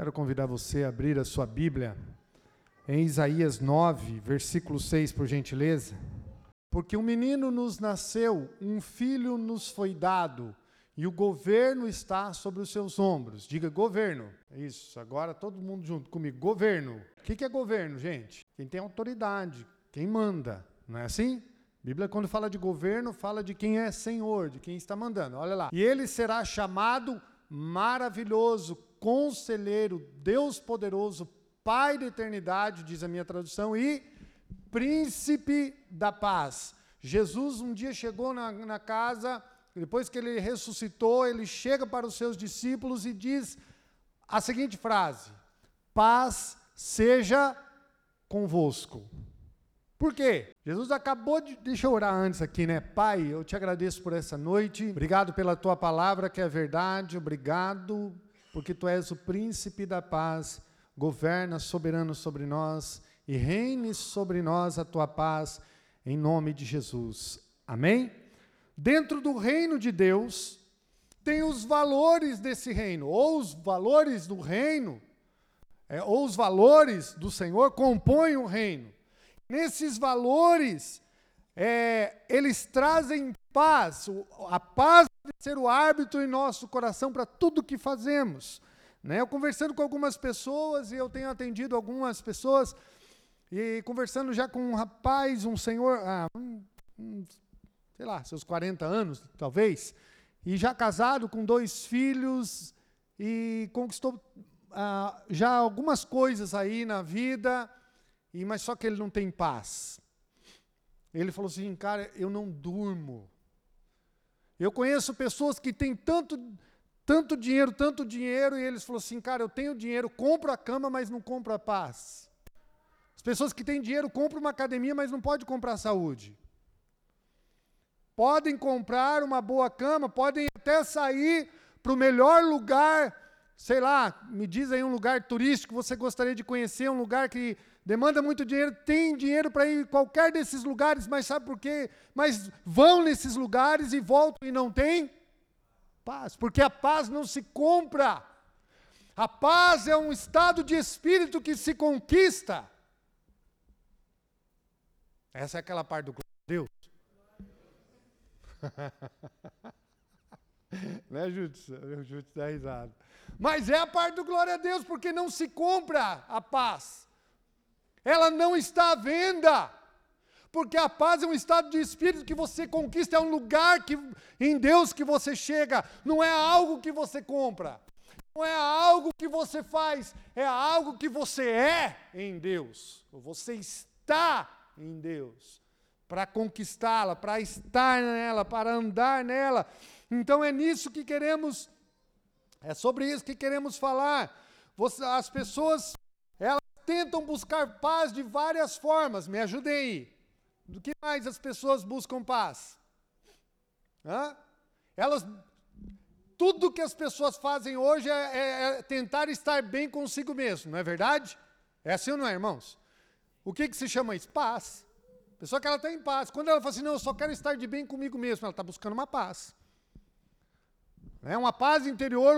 Quero convidar você a abrir a sua Bíblia em Isaías 9, versículo 6, por gentileza. Porque um menino nos nasceu, um filho nos foi dado, e o governo está sobre os seus ombros. Diga governo. Isso, agora todo mundo junto comigo. Governo. O que é governo, gente? Quem tem autoridade, quem manda. Não é assim? A Bíblia, quando fala de governo, fala de quem é senhor, de quem está mandando. Olha lá. E ele será chamado maravilhoso, conselheiro, Deus poderoso, Pai da eternidade, diz a minha tradução, e príncipe da paz. Jesus um dia chegou na, na casa, depois que ele ressuscitou, ele chega para os seus discípulos e diz a seguinte frase: Paz seja convosco. Por quê? Jesus acabou de. Deixa eu orar antes aqui, né? Pai, eu te agradeço por essa noite. Obrigado pela tua palavra, que é verdade. Obrigado, porque tu és o príncipe da paz. Governa soberano sobre nós e reine sobre nós a tua paz, em nome de Jesus. Amém? Dentro do reino de Deus, tem os valores desse reino, ou os valores do reino, é, ou os valores do Senhor compõem o reino. Nesses valores, é, eles trazem paz. A paz ser o árbitro em nosso coração para tudo que fazemos. Né? Eu conversando com algumas pessoas, e eu tenho atendido algumas pessoas, e conversando já com um rapaz, um senhor, ah, um, um, sei lá, seus 40 anos, talvez, e já casado com dois filhos, e conquistou ah, já algumas coisas aí na vida, e, mas só que ele não tem paz. Ele falou assim, cara, eu não durmo. Eu conheço pessoas que têm tanto, tanto dinheiro, tanto dinheiro, e eles falaram assim, cara, eu tenho dinheiro, compro a cama, mas não compro a paz. As pessoas que têm dinheiro compram uma academia, mas não pode comprar saúde. Podem comprar uma boa cama, podem até sair para o melhor lugar, sei lá, me diz aí um lugar turístico que você gostaria de conhecer, um lugar que demanda muito dinheiro, tem dinheiro para ir em qualquer desses lugares, mas sabe por quê? Mas vão nesses lugares e voltam e não tem paz, porque a paz não se compra. A paz é um estado de espírito que se conquista. Essa é aquela parte do Deus. né, Júdice? O Júdice dá risada. Mas é a parte do glória a Deus, porque não se compra a paz. Ela não está à venda. Porque a paz é um estado de espírito que você conquista, é um lugar que, em Deus que você chega, não é algo que você compra, não é algo que você faz, é algo que você é em Deus. Você está em Deus para conquistá-la, para estar nela, para andar nela. Então é nisso que queremos, é sobre isso que queremos falar. Você, as pessoas tentam buscar paz de várias formas. Me ajudem aí. Do que mais as pessoas buscam paz? Hã? Elas, tudo que as pessoas fazem hoje é, é, é, tentar estar bem consigo mesmo, não é verdade? É assim ou não é, irmãos? O que, que se chama isso? Paz. A pessoa que ela está em paz. Quando ela fala assim, não, eu só quero estar de bem comigo mesmo, ela está buscando uma paz. É uma paz interior,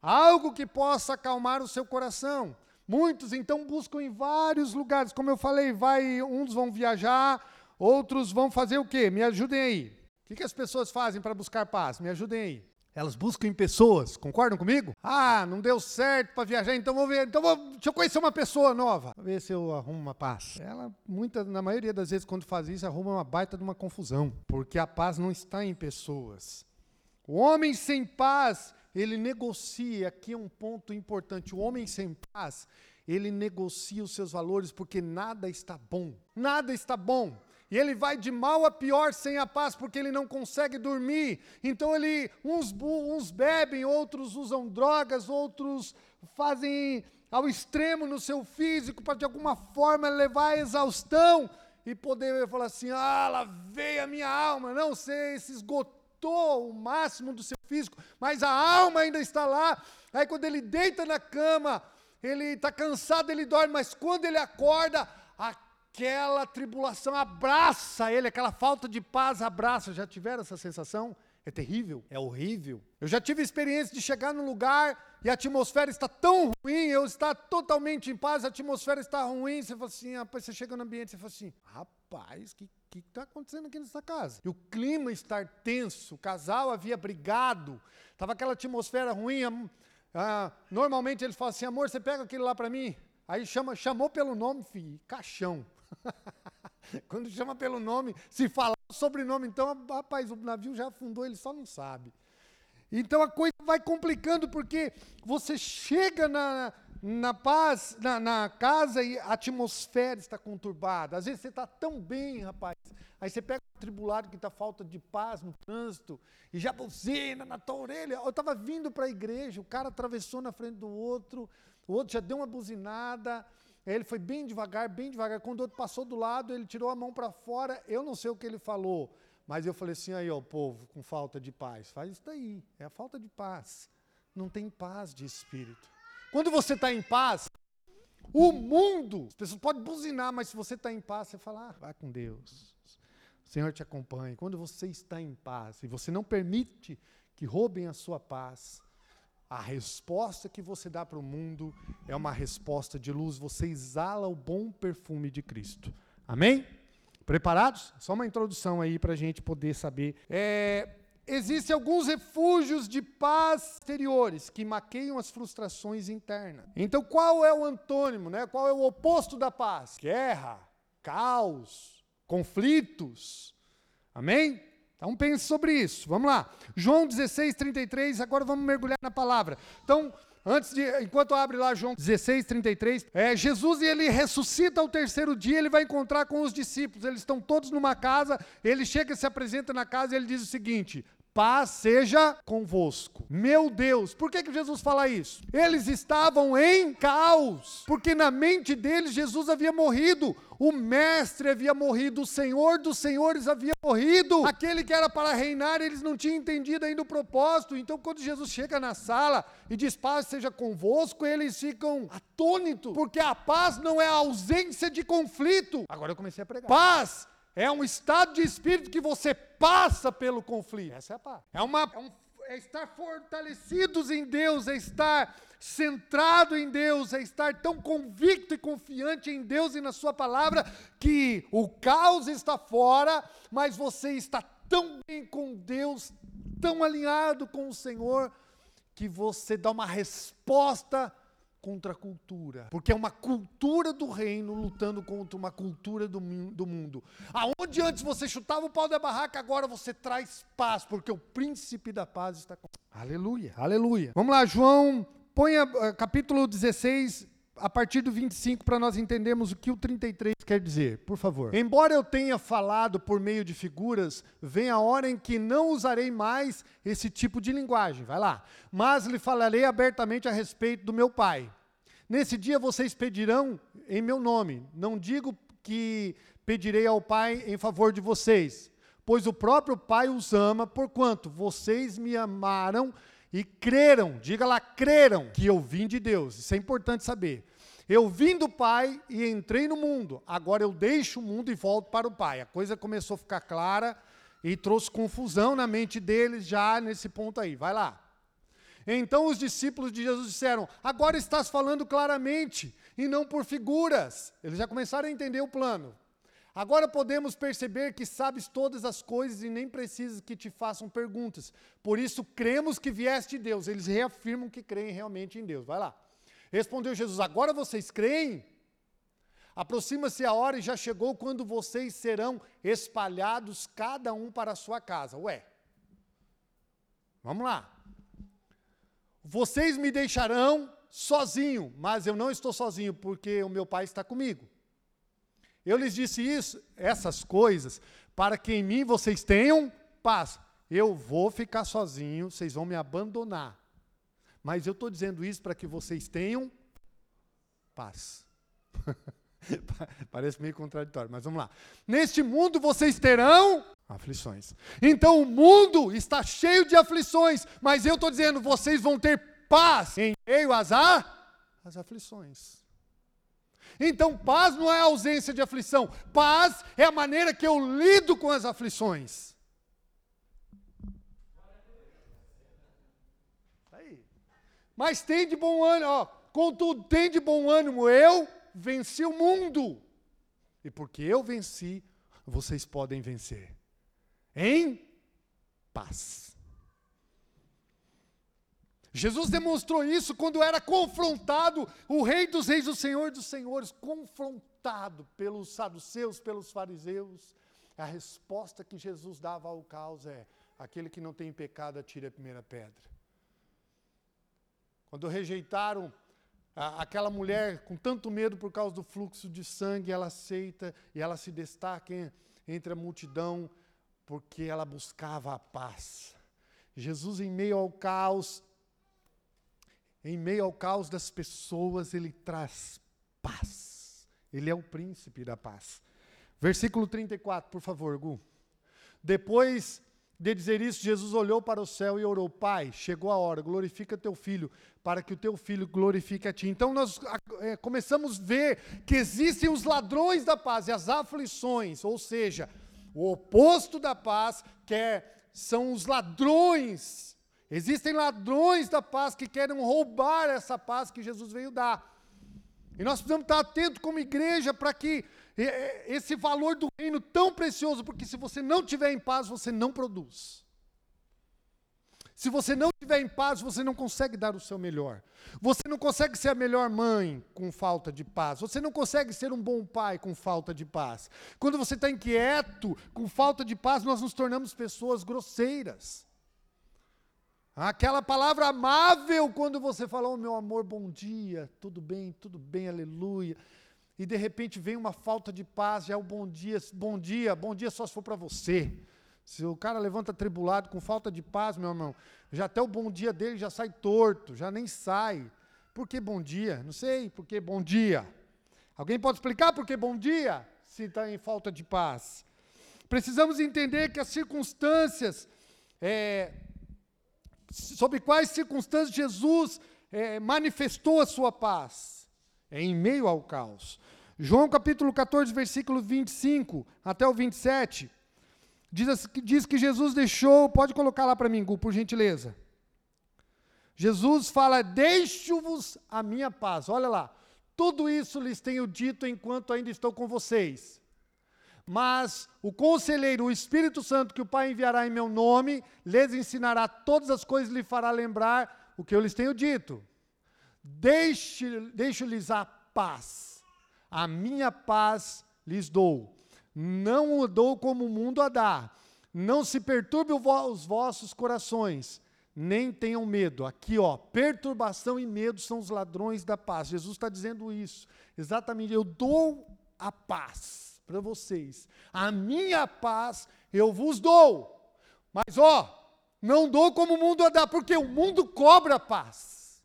algo que possa acalmar o seu coração. Muitos então buscam em vários lugares, como eu falei, vai, uns vão viajar, outros vão fazer o quê? Me ajudem aí. O que, que as pessoas fazem para buscar paz? Me ajudem aí. Elas buscam em pessoas, concordam comigo? Ah, não deu certo para viajar, então vou ver, então vou, deixa eu conhecer uma pessoa nova, Vou ver se eu arrumo uma paz. Ela, muita, na maioria das vezes, quando faz isso, arruma uma baita de uma confusão, porque a paz não está em pessoas. O homem sem paz, ele negocia, aqui é um ponto importante, o homem sem paz, ele negocia os seus valores porque nada está bom, nada está bom. E ele vai de mal a pior sem a paz, porque ele não consegue dormir. Então ele, uns, uns bebem, outros usam drogas, outros fazem ao extremo no seu físico para de alguma forma levar à exaustão e poder falar assim: ah, lá veio a minha alma. Não, você se esgotou o máximo do seu físico, mas a alma ainda está lá. Aí quando ele deita na cama, ele está cansado, ele dorme, mas quando ele acorda, aquela tribulação abraça ele, aquela falta de paz abraça. Já tiveram essa sensação? É terrível, é horrível. Eu já tive experiência de chegar num lugar e a atmosfera está tão ruim, eu estar totalmente em paz, a atmosfera está ruim, você fala assim, rapaz, você chega no ambiente e fala assim, rapaz, o que está acontecendo aqui nessa casa? E o clima estar tenso, o casal havia brigado, estava aquela atmosfera ruim, ah, normalmente eles falam assim, amor, você pega aquilo lá para mim? Aí chama, chamou pelo nome, filho, caixão. Quando chama pelo nome, se falar o sobrenome, então, rapaz, o navio já afundou, ele só não sabe. Então a coisa vai complicando, porque você chega na, na paz, na, na, casa e a atmosfera está conturbada. Às vezes você está tão bem, rapaz. Aí você pega um tribulado que está falta de paz no trânsito e já buzina na tua orelha. Eu estava vindo para a igreja, o cara atravessou na frente do outro, o outro já deu uma buzinada. Ele foi bem devagar, bem devagar. Quando o outro passou do lado, ele tirou a mão para fora. Eu não sei o que ele falou. Mas eu falei assim, aí, ó, povo com falta de paz, faz isso daí, é a falta de paz. Não tem paz de espírito. Quando você está em paz, o mundo, as pessoas podem buzinar, mas se você está em paz, você fala, ah, vai com Deus. O Senhor te acompanha. Quando você está em paz e você não permite que roubem a sua paz, a resposta que você dá para o mundo é uma resposta de luz. Você exala o bom perfume de Cristo. Amém? Preparados? Só uma introdução aí para a gente poder saber. É, Existem alguns refúgios de paz exteriores que maqueiam as frustrações internas. Então, qual é o antônimo, né? qual é o oposto da paz? Guerra, caos, conflitos. Amém? Então pense sobre isso. Vamos lá. João 16, 33, agora vamos mergulhar na palavra. Então, Antes de, enquanto abre lá João 16, 33, é, Jesus ele ressuscita ao terceiro dia, ele vai encontrar com os discípulos, eles estão todos numa casa, ele chega e se apresenta na casa e ele diz o seguinte: paz seja convosco. Meu Deus, por que, que Jesus fala isso? Eles estavam em caos, porque na mente deles Jesus havia morrido, o Mestre havia morrido, o Senhor dos Senhores havia morrido, aquele que era para reinar, eles não tinham entendido ainda o propósito. Então, quando Jesus chega na sala e diz paz seja convosco, eles ficam atônitos, porque a paz não é a ausência de conflito. Agora eu comecei a pregar. Paz é um estado de espírito que você passa pelo conflito. Essa é a paz. É, uma, é, um, é estar fortalecidos em Deus, é estar centrado em Deus, é estar tão convicto e confiante em Deus e na Sua palavra que o caos está fora, mas você está tão bem com Deus, tão alinhado com o Senhor, que você dá uma resposta contra a cultura. Porque é uma cultura do reino lutando contra uma cultura do, do mundo. Aonde antes você chutava o pau da barraca, agora você traz paz, porque o príncipe da paz está com. Aleluia, aleluia. Vamos lá, João, ponha uh, capítulo 16, a partir do 25 para nós entendermos o que o 33 quer dizer, por favor. Embora eu tenha falado por meio de figuras, vem a hora em que não usarei mais esse tipo de linguagem. Vai lá. Mas lhe falarei abertamente a respeito do meu Pai. Nesse dia vocês pedirão em meu nome. Não digo que pedirei ao Pai em favor de vocês, pois o próprio Pai os ama, porquanto vocês me amaram e creram, diga lá, creram que eu vim de Deus. Isso é importante saber. Eu vim do Pai e entrei no mundo. Agora eu deixo o mundo e volto para o Pai. A coisa começou a ficar clara e trouxe confusão na mente deles já nesse ponto aí. Vai lá. Então os discípulos de Jesus disseram: Agora estás falando claramente e não por figuras. Eles já começaram a entender o plano. Agora podemos perceber que sabes todas as coisas e nem precisas que te façam perguntas. Por isso cremos que vieste de Deus. Eles reafirmam que creem realmente em Deus. Vai lá. Respondeu Jesus: Agora vocês creem? Aproxima-se a hora e já chegou quando vocês serão espalhados, cada um para a sua casa. Ué, vamos lá. Vocês me deixarão sozinho, mas eu não estou sozinho, porque o meu Pai está comigo. Eu lhes disse isso, essas coisas, para que em mim vocês tenham paz. Eu vou ficar sozinho, vocês vão me abandonar. Mas eu estou dizendo isso para que vocês tenham paz. Parece meio contraditório, mas vamos lá. Neste mundo vocês terão aflições. Então o mundo está cheio de aflições, mas eu estou dizendo, vocês vão ter paz em meio às, às aflições. Então, paz não é ausência de aflição, paz é a maneira que eu lido com as aflições. Mas tem de bom ânimo, ó, contudo, tem de bom ânimo, eu venci o mundo. E porque eu venci, vocês podem vencer. Em paz. Jesus demonstrou isso quando era confrontado, o Rei dos Reis, o Senhor dos Senhores, confrontado pelos saduceus, pelos fariseus. A resposta que Jesus dava ao caos é: aquele que não tem pecado, atire a primeira pedra. Quando rejeitaram a, aquela mulher com tanto medo por causa do fluxo de sangue, ela aceita e ela se destaca entre a multidão porque ela buscava a paz. Jesus, em meio ao caos, em meio ao caos das pessoas, ele traz paz. Ele é o príncipe da paz. Versículo 34, por favor, Gu. Depois de dizer isso, Jesus olhou para o céu e orou: Pai, chegou a hora, glorifica teu filho, para que o teu filho glorifique a ti. Então nós é, começamos a ver que existem os ladrões da paz e as aflições, ou seja, o oposto da paz, que é, são os ladrões. Existem ladrões da paz que querem roubar essa paz que Jesus veio dar. E nós precisamos estar atentos como igreja para que esse valor do reino tão precioso, porque se você não tiver em paz, você não produz. Se você não estiver em paz, você não consegue dar o seu melhor. Você não consegue ser a melhor mãe com falta de paz. Você não consegue ser um bom pai com falta de paz. Quando você está inquieto, com falta de paz, nós nos tornamos pessoas grosseiras. Aquela palavra amável quando você fala, oh meu amor, bom dia, tudo bem, tudo bem, aleluia e de repente vem uma falta de paz, já é o bom dia, bom dia, bom dia só se for para você. Se o cara levanta tribulado com falta de paz, meu irmão, já até o bom dia dele já sai torto, já nem sai. Por que bom dia? Não sei, por que bom dia? Alguém pode explicar por que bom dia? Se está em falta de paz. Precisamos entender que as circunstâncias, é, sobre quais circunstâncias Jesus é, manifestou a sua paz, é em meio ao caos. João capítulo 14, versículo 25 até o 27, diz, diz que Jesus deixou, pode colocar lá para mim, Gu, por gentileza. Jesus fala: Deixo-vos a minha paz. Olha lá, tudo isso lhes tenho dito enquanto ainda estou com vocês. Mas o conselheiro, o Espírito Santo, que o Pai enviará em meu nome, lhes ensinará todas as coisas e lhe fará lembrar o que eu lhes tenho dito. Deixo-lhes a paz a minha paz lhes dou. Não o dou como o mundo a dá. Não se perturbe os vossos corações, nem tenham medo. Aqui, ó, perturbação e medo são os ladrões da paz. Jesus está dizendo isso. Exatamente, eu dou a paz para vocês. A minha paz eu vos dou. Mas, ó, não dou como o mundo a dá, porque o mundo cobra paz.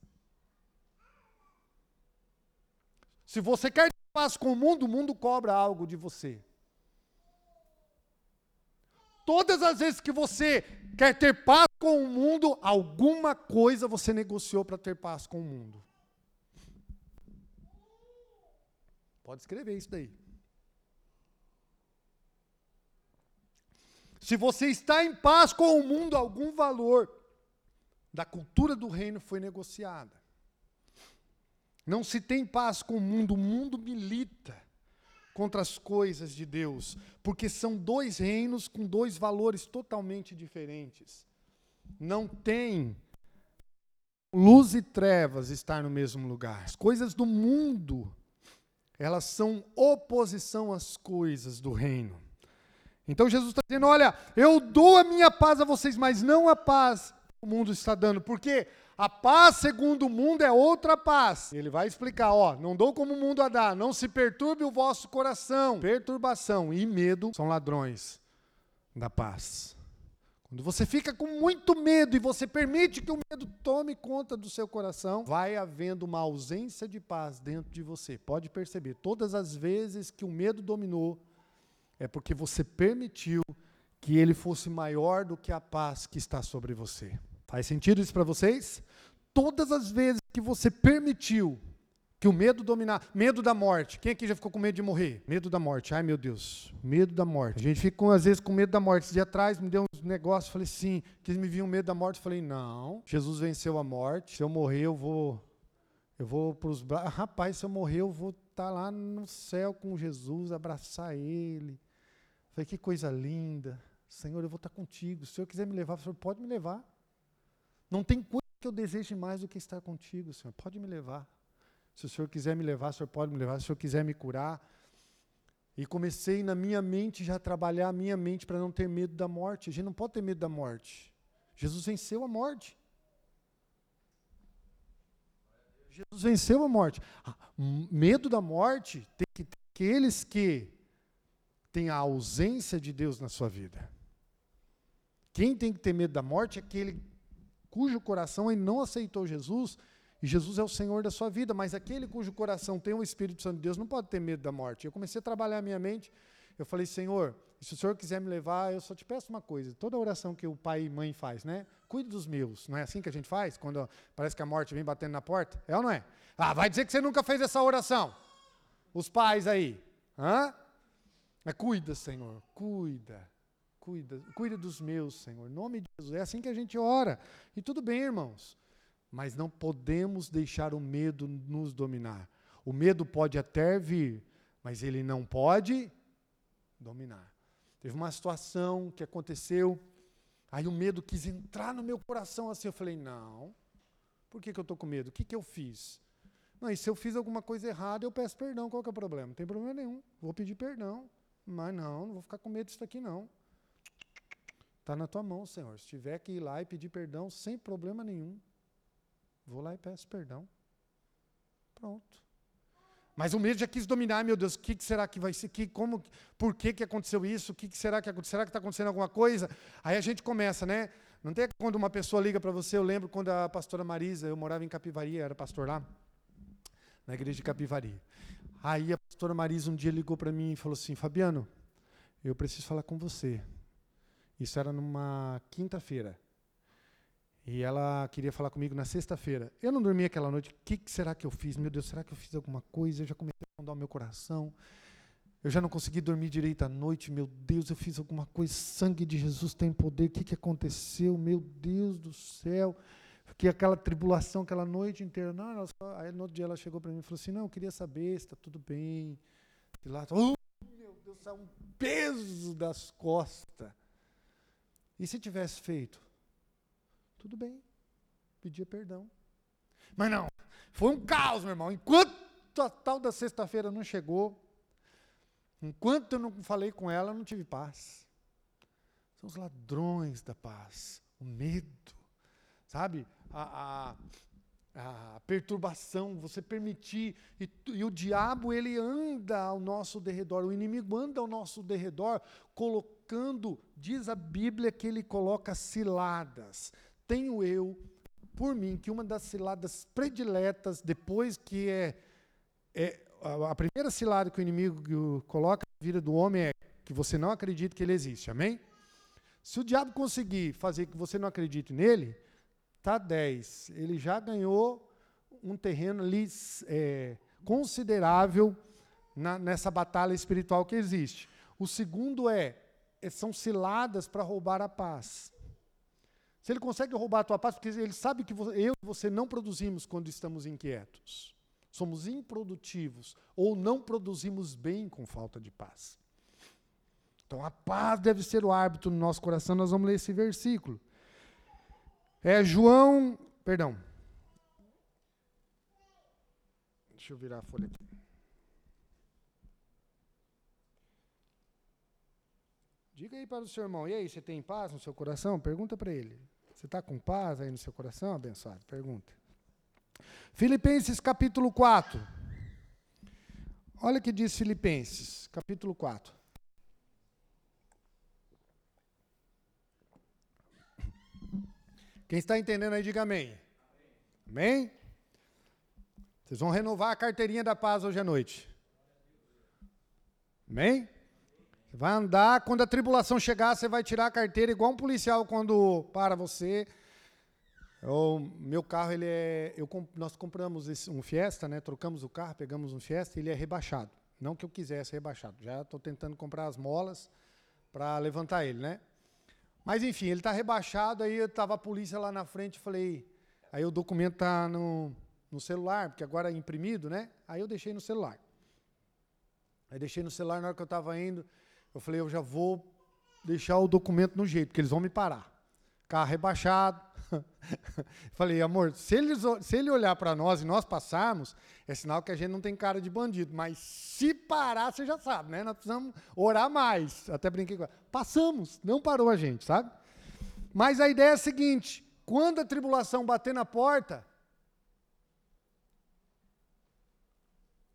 Se você quer paz com o mundo, o mundo cobra algo de você. Todas as vezes que você quer ter paz com o mundo, alguma coisa você negociou para ter paz com o mundo. Pode escrever isso daí. Se você está em paz com o mundo, algum valor da cultura do reino foi negociada. Não se tem paz com o mundo, o mundo milita contra as coisas de Deus, porque são dois reinos com dois valores totalmente diferentes. Não tem luz e trevas estar no mesmo lugar. As coisas do mundo, elas são oposição às coisas do reino. Então Jesus está dizendo: olha, eu dou a minha paz a vocês, mas não a paz que o mundo está dando. Por quê? A paz segundo o mundo é outra paz. Ele vai explicar, ó, não dou como o mundo a dar, não se perturbe o vosso coração. Perturbação e medo são ladrões da paz. Quando você fica com muito medo e você permite que o medo tome conta do seu coração, vai havendo uma ausência de paz dentro de você. Pode perceber, todas as vezes que o medo dominou, é porque você permitiu que ele fosse maior do que a paz que está sobre você. Faz sentido isso para vocês? Todas as vezes que você permitiu Que o medo dominar. Medo da morte. Quem aqui já ficou com medo de morrer? Medo da morte. Ai, meu Deus. Medo da morte. A gente fica, às vezes, com medo da morte. Esse dia atrás me deu uns negócios. Falei, sim. Que me viam medo da morte. Falei, não. Jesus venceu a morte. Se eu morrer, eu vou. Eu vou para os braços. Rapaz, se eu morrer, eu vou estar tá lá no céu com Jesus, abraçar Ele. Falei, que coisa linda. Senhor, eu vou estar tá contigo. Se Senhor quiser me levar, o Senhor pode me levar. Não tem coisa que eu deseje mais do que estar contigo, Senhor. Pode me levar. Se o Senhor quiser me levar, o Senhor pode me levar. Se o Senhor quiser me curar. E comecei na minha mente já a trabalhar a minha mente para não ter medo da morte. A gente não pode ter medo da morte. Jesus venceu a morte. Jesus venceu a morte. Ah, medo da morte tem que ter aqueles que têm a ausência de Deus na sua vida. Quem tem que ter medo da morte é aquele cujo coração ele não aceitou Jesus, e Jesus é o Senhor da sua vida, mas aquele cujo coração tem o Espírito Santo de Deus não pode ter medo da morte. Eu comecei a trabalhar a minha mente, eu falei, Senhor, se o Senhor quiser me levar, eu só te peço uma coisa, toda oração que o pai e mãe faz, né? Cuide dos meus, não é assim que a gente faz? Quando parece que a morte vem batendo na porta? É ou não é? Ah, vai dizer que você nunca fez essa oração. Os pais aí, hã? Mas cuida, Senhor, cuida. Cuida, cuida dos meus, Senhor. Em nome de Jesus. É assim que a gente ora. E tudo bem, irmãos. Mas não podemos deixar o medo nos dominar. O medo pode até vir, mas ele não pode dominar. Teve uma situação que aconteceu, aí o medo quis entrar no meu coração assim. Eu falei: não, por que, que eu estou com medo? O que, que eu fiz? Não, e se eu fiz alguma coisa errada, eu peço perdão. Qual que é o problema? Não tem problema nenhum. Vou pedir perdão. Mas não, não vou ficar com medo disso aqui, não. Está na tua mão, Senhor. Se tiver que ir lá e pedir perdão, sem problema nenhum. Vou lá e peço perdão. Pronto. Mas o medo já quis dominar, meu Deus, o que, que, será que vai ser? Que, como, por que, que aconteceu isso? O que, que será que aconteceu? Será que está acontecendo alguma coisa? Aí a gente começa, né? Não tem quando uma pessoa liga para você, eu lembro quando a pastora Marisa, eu morava em Capivari, era pastor lá, na igreja de Capivari. Aí a pastora Marisa um dia ligou para mim e falou assim: Fabiano, eu preciso falar com você. Isso era numa quinta-feira. E ela queria falar comigo na sexta-feira. Eu não dormi aquela noite. O que, que, será que eu fiz? Meu Deus, será que eu fiz alguma coisa? Eu já comecei a mandar o meu coração. Eu já não consegui dormir direito à noite. Meu Deus, eu fiz alguma coisa. Sangue de Jesus tem poder. O que, que aconteceu? Meu Deus do céu. Fiquei aquela tribulação aquela noite inteira. Não, ela só... Aí no outro dia ela chegou para mim e falou assim: Não, eu queria saber se está tudo bem. E lá, oh, meu Deus, saiu um peso das costas. E se tivesse feito? Tudo bem, pedia perdão. Mas não, foi um caos, meu irmão. Enquanto a tal da sexta-feira não chegou, enquanto eu não falei com ela, eu não tive paz. São os ladrões da paz, o medo, sabe? A, a, a perturbação, você permitir, e, e, o diabo ele anda ao nosso derredor, o inimigo anda ao nosso derredor, colocando, diz a Bíblia que ele coloca ciladas. Tenho eu, por mim, que uma das ciladas prediletas, depois que é, é a primeira cilada que o inimigo coloca na vida do homem é que você não acredita que ele existe, amém? Se o diabo conseguir fazer que você não acredite nele, Está 10. Ele já ganhou um terreno ali é, considerável na, nessa batalha espiritual que existe. O segundo é são ciladas para roubar a paz. Se ele consegue roubar a tua paz, porque ele sabe que eu e você não produzimos quando estamos inquietos. Somos improdutivos ou não produzimos bem com falta de paz. Então a paz deve ser o árbitro no nosso coração. Nós vamos ler esse versículo. É João, perdão. Deixa eu virar a folha aqui. Diga aí para o seu irmão, e aí, você tem paz no seu coração? Pergunta para ele. Você está com paz aí no seu coração, abençoado? Pergunta. Filipenses capítulo 4. Olha o que diz Filipenses, capítulo 4. Quem está entendendo aí, diga amém. Amém? Vocês vão renovar a carteirinha da paz hoje à noite. Amém? Vai andar, quando a tribulação chegar, você vai tirar a carteira igual um policial quando para você. O meu carro, ele é. Eu, nós compramos esse, um Fiesta, né? Trocamos o carro, pegamos um Fiesta, ele é rebaixado. Não que eu quisesse rebaixado. Já estou tentando comprar as molas para levantar ele, né? Mas enfim, ele está rebaixado, aí estava a polícia lá na frente, falei. Aí o documento está no, no celular, porque agora é imprimido, né? Aí eu deixei no celular. Aí deixei no celular na hora que eu estava indo. Eu falei, eu já vou deixar o documento no jeito, porque eles vão me parar. Carro rebaixado. falei, amor, se, eles, se ele olhar para nós e nós passarmos, é sinal que a gente não tem cara de bandido. Mas se parar, você já sabe, né? Nós precisamos orar mais. Até brinquei com ela. Passamos, não parou a gente, sabe? Mas a ideia é a seguinte: quando a tribulação bater na porta,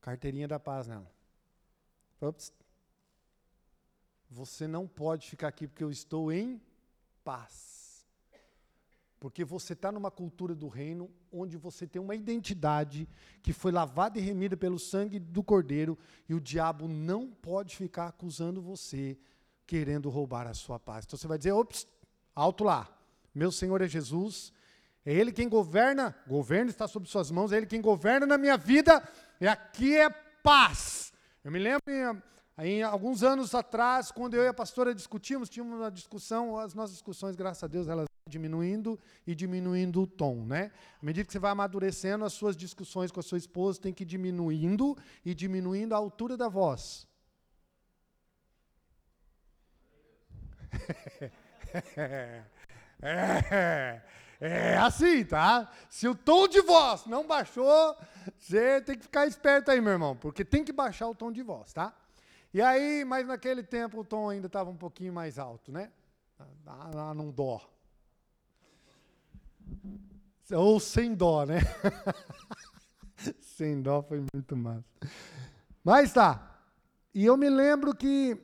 carteirinha da paz nela. Ops. Você não pode ficar aqui porque eu estou em paz. Porque você está numa cultura do reino onde você tem uma identidade que foi lavada e remida pelo sangue do Cordeiro e o diabo não pode ficar acusando você, querendo roubar a sua paz. Então você vai dizer: ops, alto lá. Meu Senhor é Jesus, é Ele quem governa, governo está sob Suas mãos, é Ele quem governa na minha vida, e aqui é paz. Eu me lembro em, alguns anos atrás, quando eu e a pastora discutimos, tínhamos uma discussão, as nossas discussões, graças a Deus, elas diminuindo e diminuindo o tom, né? À medida que você vai amadurecendo, as suas discussões com a sua esposa têm que ir diminuindo e diminuindo a altura da voz. é, é assim, tá? Se o tom de voz não baixou, você tem que ficar esperto aí, meu irmão, porque tem que baixar o tom de voz, tá? E aí, mas naquele tempo o tom ainda estava um pouquinho mais alto, né? Lá num dó. Ou sem dó, né? sem dó foi muito massa. Mas tá. E eu me lembro que.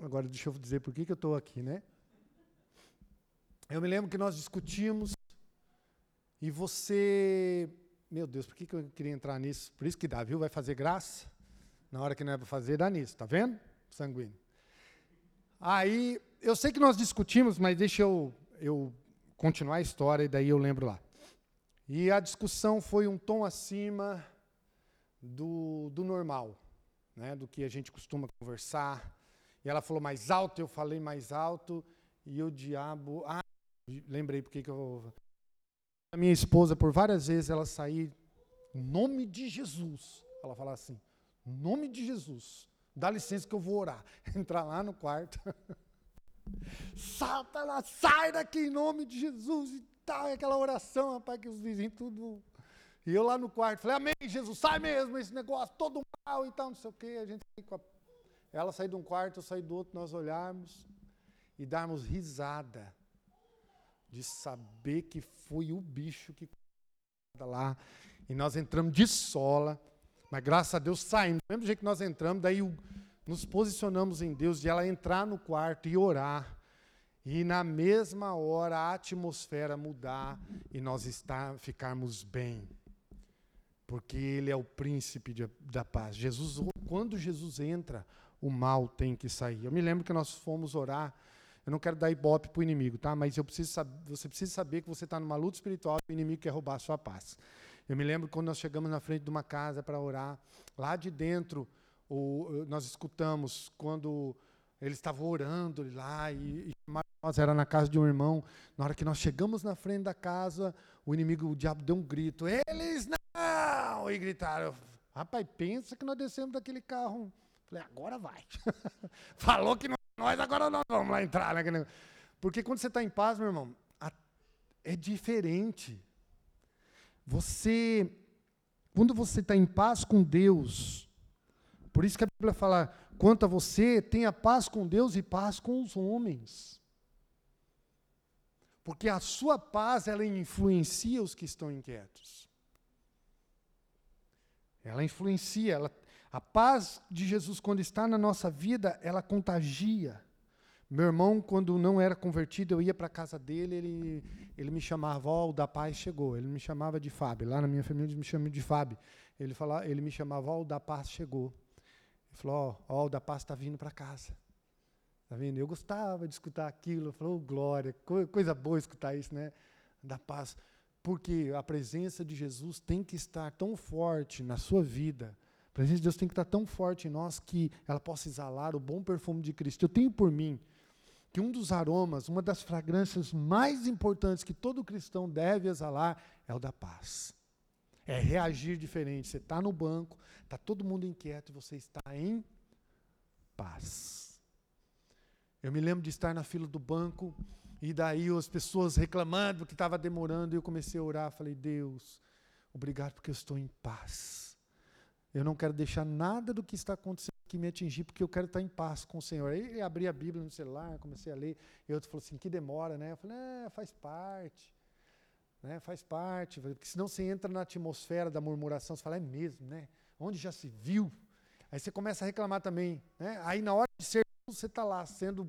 Agora deixa eu dizer por que, que eu estou aqui, né? Eu me lembro que nós discutimos e você. Meu Deus, por que, que eu queria entrar nisso? Por isso que dá, viu? Vai fazer graça. Na hora que não é para fazer, dá nisso, tá vendo? Sanguíneo. Aí, eu sei que nós discutimos, mas deixa eu, eu continuar a história e daí eu lembro lá. E a discussão foi um tom acima do, do normal, né, do que a gente costuma conversar. E ela falou mais alto, eu falei mais alto, e o diabo. Ah, lembrei porque que eu. A minha esposa, por várias vezes, ela sair, em nome de Jesus. Ela fala assim: nome de Jesus, dá licença que eu vou orar. Entrar lá no quarto. Satanás, sai daqui em nome de Jesus e tal. E aquela oração, rapaz, que os vizinhos tudo. E eu lá no quarto, falei, amém, Jesus, sai mesmo esse negócio, todo mal e tal, não sei o quê. A gente a... Ela saiu de um quarto, eu saí do outro, nós olharmos e darmos risada de saber que foi o bicho que lá. E nós entramos de sola, mas graças a Deus saímos. Do mesmo jeito que nós entramos, daí nos posicionamos em Deus, de ela entrar no quarto e orar. E na mesma hora a atmosfera mudar e nós estar, ficarmos bem. Porque Ele é o príncipe de, da paz. Jesus, quando Jesus entra, o mal tem que sair. Eu me lembro que nós fomos orar. Eu não quero dar ibope para o inimigo, tá? mas eu preciso você precisa saber que você está numa luta espiritual e o inimigo quer roubar a sua paz. Eu me lembro quando nós chegamos na frente de uma casa para orar, lá de dentro o, nós escutamos quando ele estava orando lá e, e nós era na casa de um irmão. Na hora que nós chegamos na frente da casa, o inimigo, o diabo deu um grito: Eles não! E gritaram. Rapaz, pensa que nós descemos daquele carro. Falei, agora vai. Falou que nós, agora nós vamos lá entrar. Né? Porque quando você está em paz, meu irmão, é diferente. Você, quando você está em paz com Deus, por isso que a Bíblia fala: quanto a você, tenha paz com Deus e paz com os homens. Porque a sua paz, ela influencia os que estão inquietos. Ela influencia, ela, a paz de Jesus, quando está na nossa vida, ela contagia. Meu irmão, quando não era convertido, eu ia para a casa dele, ele, ele me chamava, ó, oh, o da paz chegou. Ele me chamava de Fábio. Lá na minha família, eles me chamam de Fábio. Ele, falava, ele me chamava, ó, oh, o da paz chegou. Ele falou, ó, oh, o da paz está vindo para casa. Está vendo? Eu gostava de escutar aquilo. Falou, oh, glória, coisa boa escutar isso, né? da paz. Porque a presença de Jesus tem que estar tão forte na sua vida. A presença de Deus tem que estar tão forte em nós que ela possa exalar o bom perfume de Cristo. Eu tenho por mim que um dos aromas, uma das fragrâncias mais importantes que todo cristão deve exalar é o da paz. É reagir diferente. Você está no banco, está todo mundo inquieto e você está em paz. Eu me lembro de estar na fila do banco e daí as pessoas reclamando que estava demorando e eu comecei a orar. Falei, Deus, obrigado porque eu estou em paz. Eu não quero deixar nada do que está acontecendo que me atingir, porque eu quero estar em paz com o Senhor. Aí abri a Bíblia no celular, comecei a ler, e outro falou assim, que demora, né? Eu falei, é, faz parte. Né, faz parte, porque senão você entra na atmosfera da murmuração, você fala, é mesmo, né? Onde já se viu? Aí você começa a reclamar também. Né? Aí na hora de ser, você está lá, sendo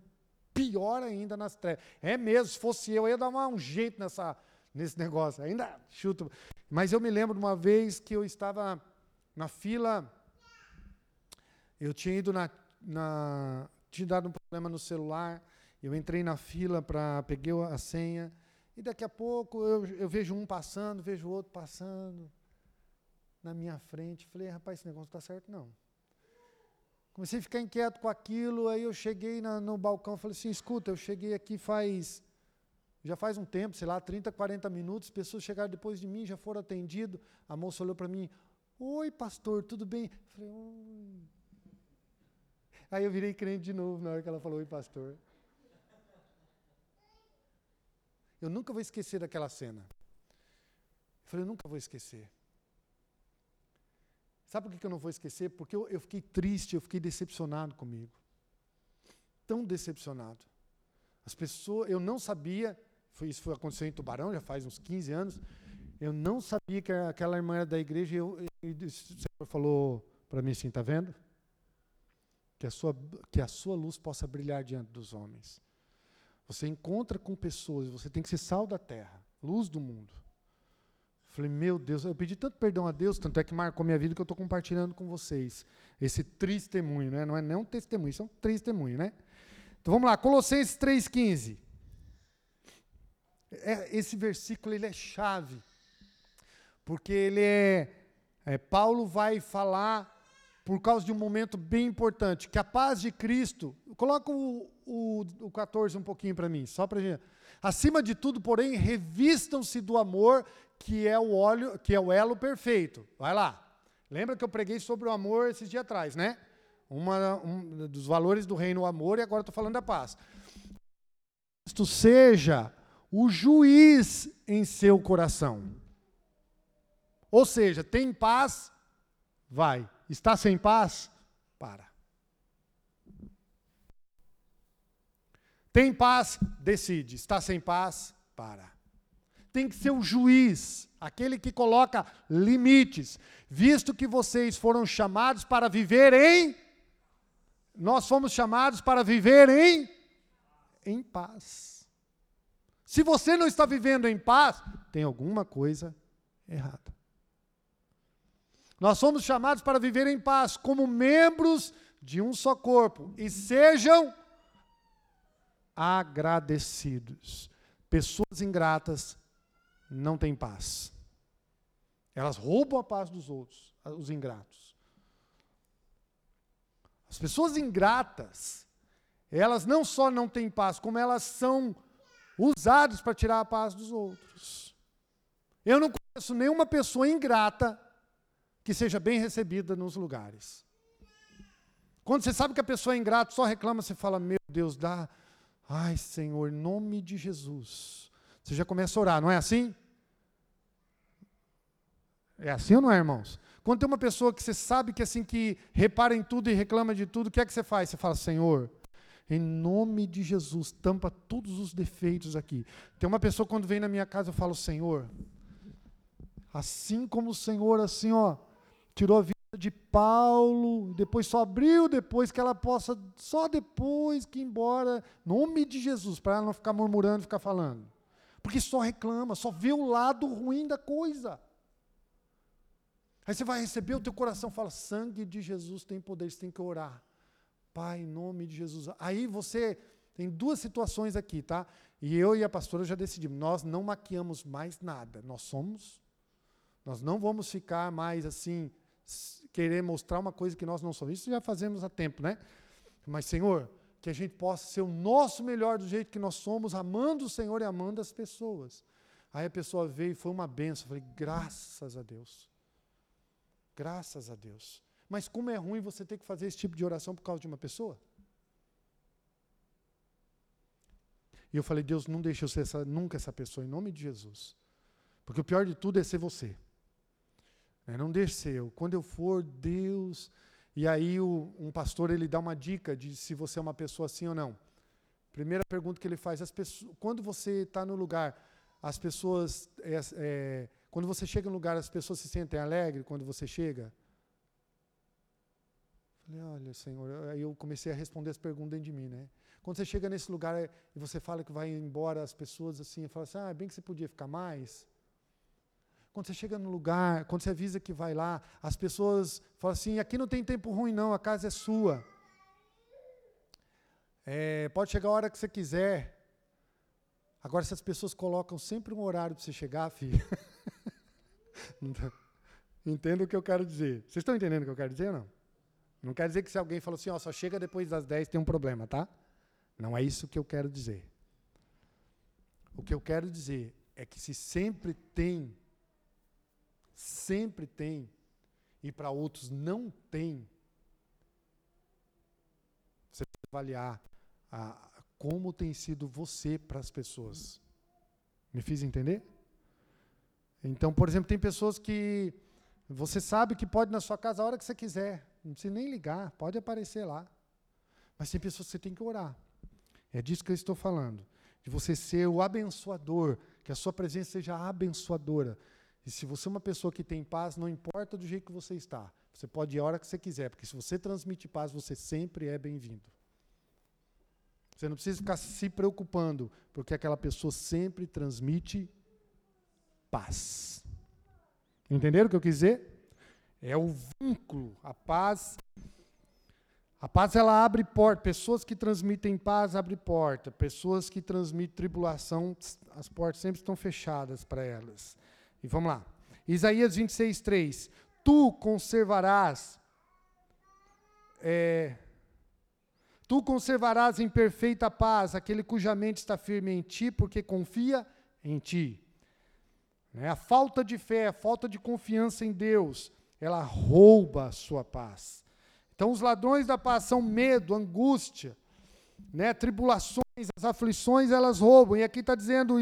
pior ainda nas trevas. É mesmo, se fosse eu, eu ia dar um jeito nessa, nesse negócio. Ainda chuto. Mas eu me lembro de uma vez que eu estava na fila eu tinha ido na, na tinha dado um problema no celular, eu entrei na fila para peguei a senha e daqui a pouco eu, eu vejo um passando, vejo outro passando na minha frente. Falei, rapaz, esse negócio não está certo não. Comecei a ficar inquieto com aquilo, aí eu cheguei na, no balcão, falei assim, escuta, eu cheguei aqui faz, já faz um tempo, sei lá, 30, 40 minutos, pessoas chegaram depois de mim, já foram atendidos, a moça olhou para mim, oi pastor, tudo bem? falei, oi. Aí eu virei crente de novo na hora que ela falou, oi pastor. Eu nunca vou esquecer daquela cena. Eu falei, eu nunca vou esquecer. Sabe por que eu não vou esquecer? Porque eu, eu fiquei triste, eu fiquei decepcionado comigo. Tão decepcionado. As pessoas, eu não sabia, foi, isso foi aconteceu em Tubarão, já faz uns 15 anos, eu não sabia que aquela irmã era da igreja, e eu, eu, o Senhor falou para mim assim, está vendo? Que a sua, que a sua luz possa brilhar diante dos homens. Você encontra com pessoas, você tem que ser sal da terra, luz do mundo. Falei, meu Deus, eu pedi tanto perdão a Deus, tanto é que marcou minha vida que eu estou compartilhando com vocês. Esse testemunho, né? não é nem um testemunho, isso é um testemunho, né? Então vamos lá, Colossenses 3,15. É, esse versículo ele é chave, porque ele é, é Paulo vai falar por causa de um momento bem importante, que a paz de Cristo, coloca o, o, o 14 um pouquinho para mim, só para gente. Acima de tudo, porém, revistam-se do amor, que é o óleo, que é o elo perfeito. Vai lá. Lembra que eu preguei sobre o amor esses dias atrás, né? Uma, um dos valores do reino o amor, e agora estou falando da paz. Cristo seja o juiz em seu coração. Ou seja, tem paz, vai. Está sem paz? Para. Tem paz? Decide. Está sem paz? Para. Tem que ser o juiz, aquele que coloca limites, visto que vocês foram chamados para viver em. Nós fomos chamados para viver em. Em paz. Se você não está vivendo em paz, tem alguma coisa errada. Nós somos chamados para viver em paz, como membros de um só corpo, e sejam agradecidos. Pessoas ingratas não têm paz. Elas roubam a paz dos outros, os ingratos. As pessoas ingratas, elas não só não têm paz, como elas são usadas para tirar a paz dos outros. Eu não conheço nenhuma pessoa ingrata que seja bem recebida nos lugares. Quando você sabe que a pessoa é ingrata, só reclama, você fala, meu Deus, dá. Ai, Senhor, em nome de Jesus. Você já começa a orar, não é assim? É assim ou não é, irmãos? Quando tem uma pessoa que você sabe que assim que repara em tudo e reclama de tudo, o que é que você faz? Você fala, Senhor, em nome de Jesus, tampa todos os defeitos aqui. Tem uma pessoa quando vem na minha casa, eu falo, Senhor, assim como o Senhor, assim, ó, tirou a vida de Paulo, depois só abriu depois que ela possa, só depois que ir embora, nome de Jesus, para ela não ficar murmurando, ficar falando. Porque só reclama, só vê o lado ruim da coisa. Aí você vai receber, o teu coração fala, sangue de Jesus tem poder, você tem que orar. Pai, em nome de Jesus. Aí você tem duas situações aqui, tá? E eu e a pastora já decidimos, nós não maquiamos mais nada. Nós somos, nós não vamos ficar mais assim, querer mostrar uma coisa que nós não somos. Isso já fazemos há tempo, né? Mas, Senhor, que a gente possa ser o nosso melhor do jeito que nós somos, amando o Senhor e amando as pessoas. Aí a pessoa veio e foi uma benção. Eu falei, graças a Deus. Graças a Deus. Mas como é ruim você ter que fazer esse tipo de oração por causa de uma pessoa? E eu falei, Deus, não deixe eu ser essa, nunca essa pessoa, em nome de Jesus. Porque o pior de tudo é ser você. É, não deixe ser eu. Quando eu for, Deus. E aí o, um pastor ele dá uma dica de se você é uma pessoa assim ou não. Primeira pergunta que ele faz: as pessoas, quando você está no lugar, as pessoas, é, é, quando você chega no lugar, as pessoas se sentem alegres quando você chega? Falei, olha, Senhor, aí eu comecei a responder as perguntas dentro de mim, né? Quando você chega nesse lugar é, e você fala que vai embora, as pessoas assim, falam assim, ah, bem que você podia ficar mais. Quando você chega no lugar, quando você avisa que vai lá, as pessoas falam assim, aqui não tem tempo ruim não, a casa é sua. É, pode chegar a hora que você quiser. Agora, se as pessoas colocam sempre um horário para você chegar, filho. Entendo o que eu quero dizer. Vocês estão entendendo o que eu quero dizer ou não? Não quer dizer que se alguém falou assim, ó, só chega depois das 10 tem um problema, tá? Não é isso que eu quero dizer. O que eu quero dizer é que se sempre tem, sempre tem, e para outros não tem, você precisa avaliar a, como tem sido você para as pessoas. Me fiz entender? Então, por exemplo, tem pessoas que você sabe que pode ir na sua casa a hora que você quiser, não precisa nem ligar, pode aparecer lá. Mas tem pessoas que você tem que orar. É disso que eu estou falando. De você ser o abençoador, que a sua presença seja abençoadora. E se você é uma pessoa que tem paz, não importa do jeito que você está. Você pode ir a hora que você quiser, porque se você transmite paz, você sempre é bem-vindo. Você não precisa ficar se preocupando, porque aquela pessoa sempre transmite paz. Entenderam o que eu quis dizer? É o vínculo, a paz. A paz ela abre porta. Pessoas que transmitem paz abrem porta. Pessoas que transmitem tribulação, as portas sempre estão fechadas para elas. E vamos lá. Isaías 26, 3. Tu conservarás. É, Tu conservarás em perfeita paz aquele cuja mente está firme em ti, porque confia em ti. Né? A falta de fé, a falta de confiança em Deus, ela rouba a sua paz. Então, os ladrões da paz são medo, angústia, né? tribulações, as aflições, elas roubam. E aqui está dizendo,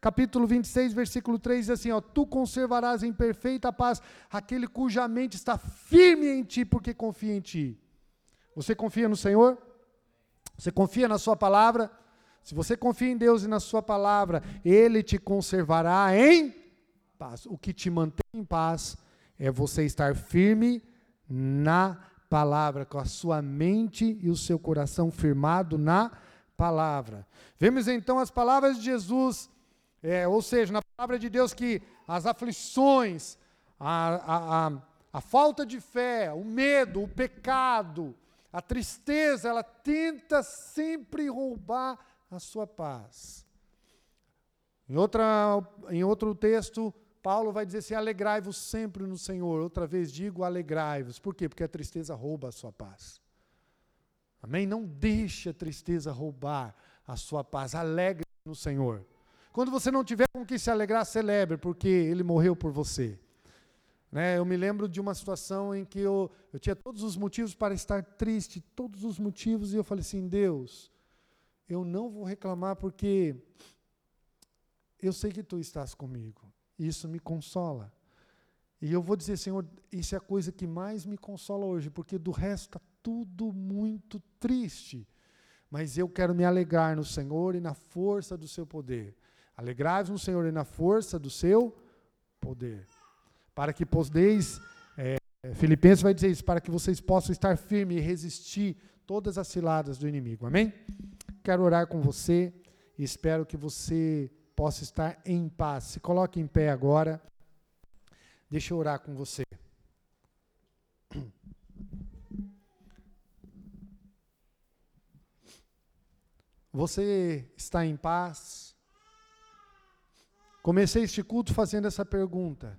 capítulo 26, versículo 3, diz assim: ó, Tu conservarás em perfeita paz aquele cuja mente está firme em ti, porque confia em ti. Você confia no Senhor? Você confia na Sua palavra? Se você confia em Deus e na Sua palavra, Ele te conservará em paz. O que te mantém em paz é você estar firme na palavra, com a sua mente e o seu coração firmado na palavra. Vemos então as palavras de Jesus, é, ou seja, na palavra de Deus, que as aflições, a, a, a, a falta de fé, o medo, o pecado, a tristeza, ela tenta sempre roubar a sua paz. Em, outra, em outro texto, Paulo vai dizer assim: alegrai-vos sempre no Senhor. Outra vez digo, alegrai-vos. Por quê? Porque a tristeza rouba a sua paz. Amém? Não deixe a tristeza roubar a sua paz. Alegre no Senhor. Quando você não tiver com que se alegrar, celebre, porque Ele morreu por você. Né? Eu me lembro de uma situação em que eu, eu tinha todos os motivos para estar triste, todos os motivos, e eu falei assim: Deus, eu não vou reclamar porque eu sei que tu estás comigo. Isso me consola. E eu vou dizer, Senhor, isso é a coisa que mais me consola hoje, porque do resto está tudo muito triste. Mas eu quero me alegrar no Senhor e na força do seu poder. Alegrai-vos no Senhor e na força do seu poder para que podeis, é, Filipenses vai dizer isso, para que vocês possam estar firmes e resistir todas as ciladas do inimigo. Amém? Quero orar com você e espero que você possa estar em paz. Se coloque em pé agora. Deixa eu orar com você. Você está em paz? Comecei este culto fazendo essa pergunta.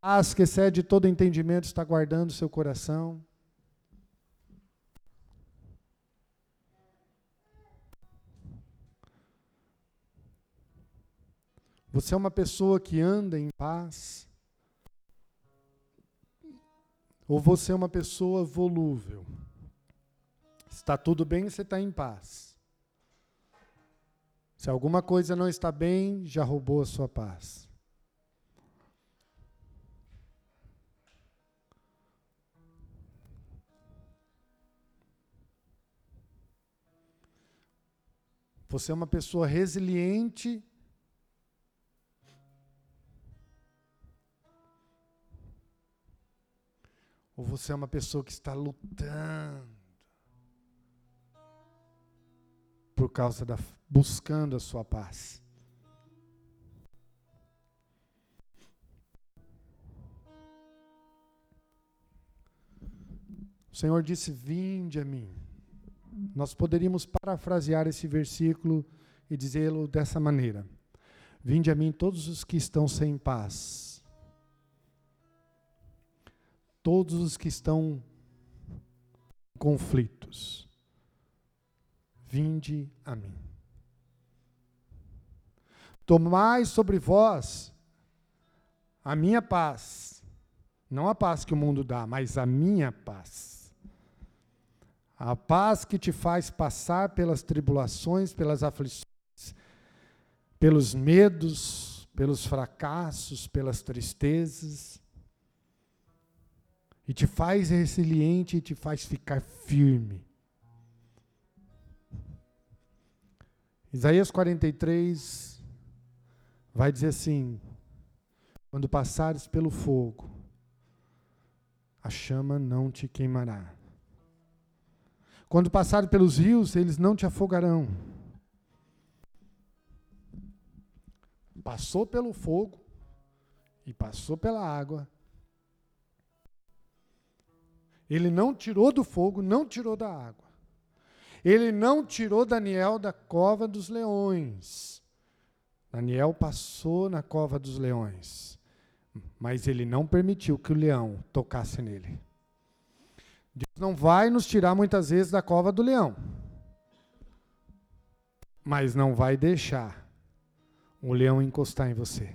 Paz que excede todo entendimento está guardando seu coração? Você é uma pessoa que anda em paz? Ou você é uma pessoa volúvel? Está tudo bem, você está em paz. Se alguma coisa não está bem, já roubou a sua paz. Você é uma pessoa resiliente Ou você é uma pessoa que está lutando por causa da buscando a sua paz? O Senhor disse: Vinde a mim. Nós poderíamos parafrasear esse versículo e dizê-lo dessa maneira: Vinde a mim todos os que estão sem paz todos os que estão em conflitos. Vinde a mim. Tomai sobre vós a minha paz, não a paz que o mundo dá, mas a minha paz. A paz que te faz passar pelas tribulações, pelas aflições, pelos medos, pelos fracassos, pelas tristezas e te faz resiliente e te faz ficar firme. Isaías 43 vai dizer assim: quando passares pelo fogo, a chama não te queimará. Quando passares pelos rios, eles não te afogarão. Passou pelo fogo e passou pela água, ele não tirou do fogo, não tirou da água. Ele não tirou Daniel da cova dos leões. Daniel passou na cova dos leões, mas ele não permitiu que o leão tocasse nele. Deus não vai nos tirar muitas vezes da cova do leão, mas não vai deixar o leão encostar em você.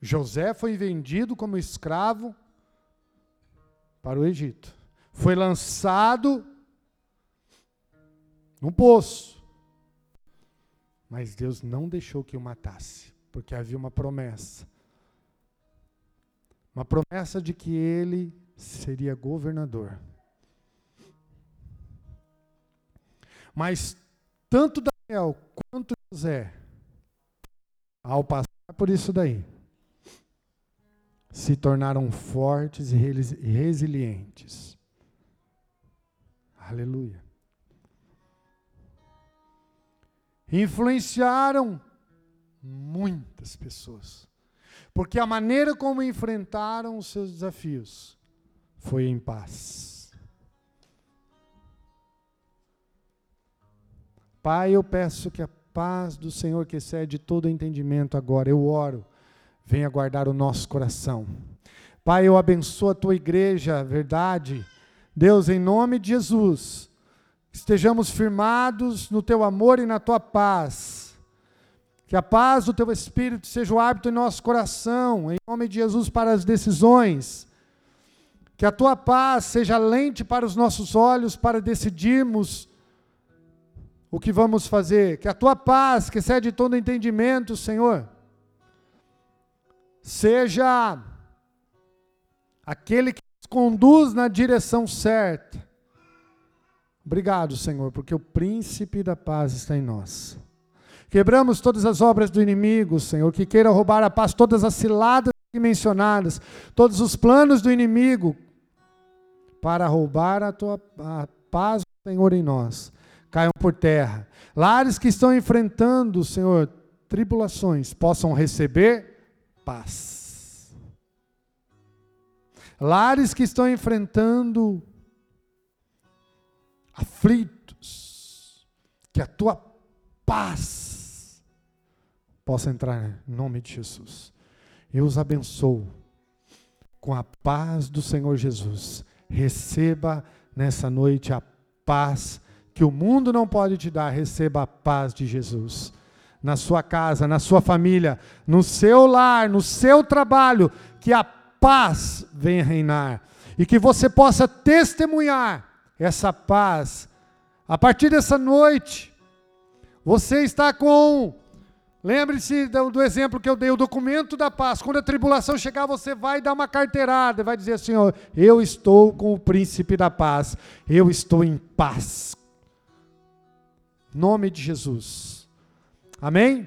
José foi vendido como escravo para o Egito. Foi lançado num poço. Mas Deus não deixou que o matasse, porque havia uma promessa. Uma promessa de que ele seria governador. Mas tanto Daniel quanto José, ao passar por isso daí, se tornaram fortes e resilientes. Aleluia. Influenciaram muitas pessoas. Porque a maneira como enfrentaram os seus desafios foi em paz. Pai, eu peço que a paz do Senhor, que excede todo entendimento, agora eu oro venha guardar o nosso coração. Pai, eu abençoo a tua igreja, verdade. Deus, em nome de Jesus, estejamos firmados no teu amor e na tua paz. Que a paz do teu Espírito seja o hábito em nosso coração, em nome de Jesus, para as decisões. Que a tua paz seja lente para os nossos olhos para decidirmos o que vamos fazer. Que a tua paz, que excede todo entendimento, Senhor, seja aquele que nos conduz na direção certa. Obrigado, Senhor, porque o príncipe da paz está em nós. Quebramos todas as obras do inimigo, Senhor, que queira roubar a paz, todas as ciladas mencionadas, todos os planos do inimigo para roubar a tua a paz, Senhor, em nós, caiam por terra. Lares que estão enfrentando, Senhor, tribulações possam receber paz. Lares que estão enfrentando aflitos, que a tua paz possa entrar em nome de Jesus. Eu os abençoo com a paz do Senhor Jesus. Receba nessa noite a paz que o mundo não pode te dar, receba a paz de Jesus. Na sua casa, na sua família, no seu lar, no seu trabalho, que a paz venha reinar e que você possa testemunhar essa paz. A partir dessa noite, você está com Lembre-se do, do, exemplo que eu dei, o documento da paz. Quando a tribulação chegar, você vai dar uma carteirada, vai dizer assim: ó, eu estou com o príncipe da paz, eu estou em paz. Nome de Jesus. Amém?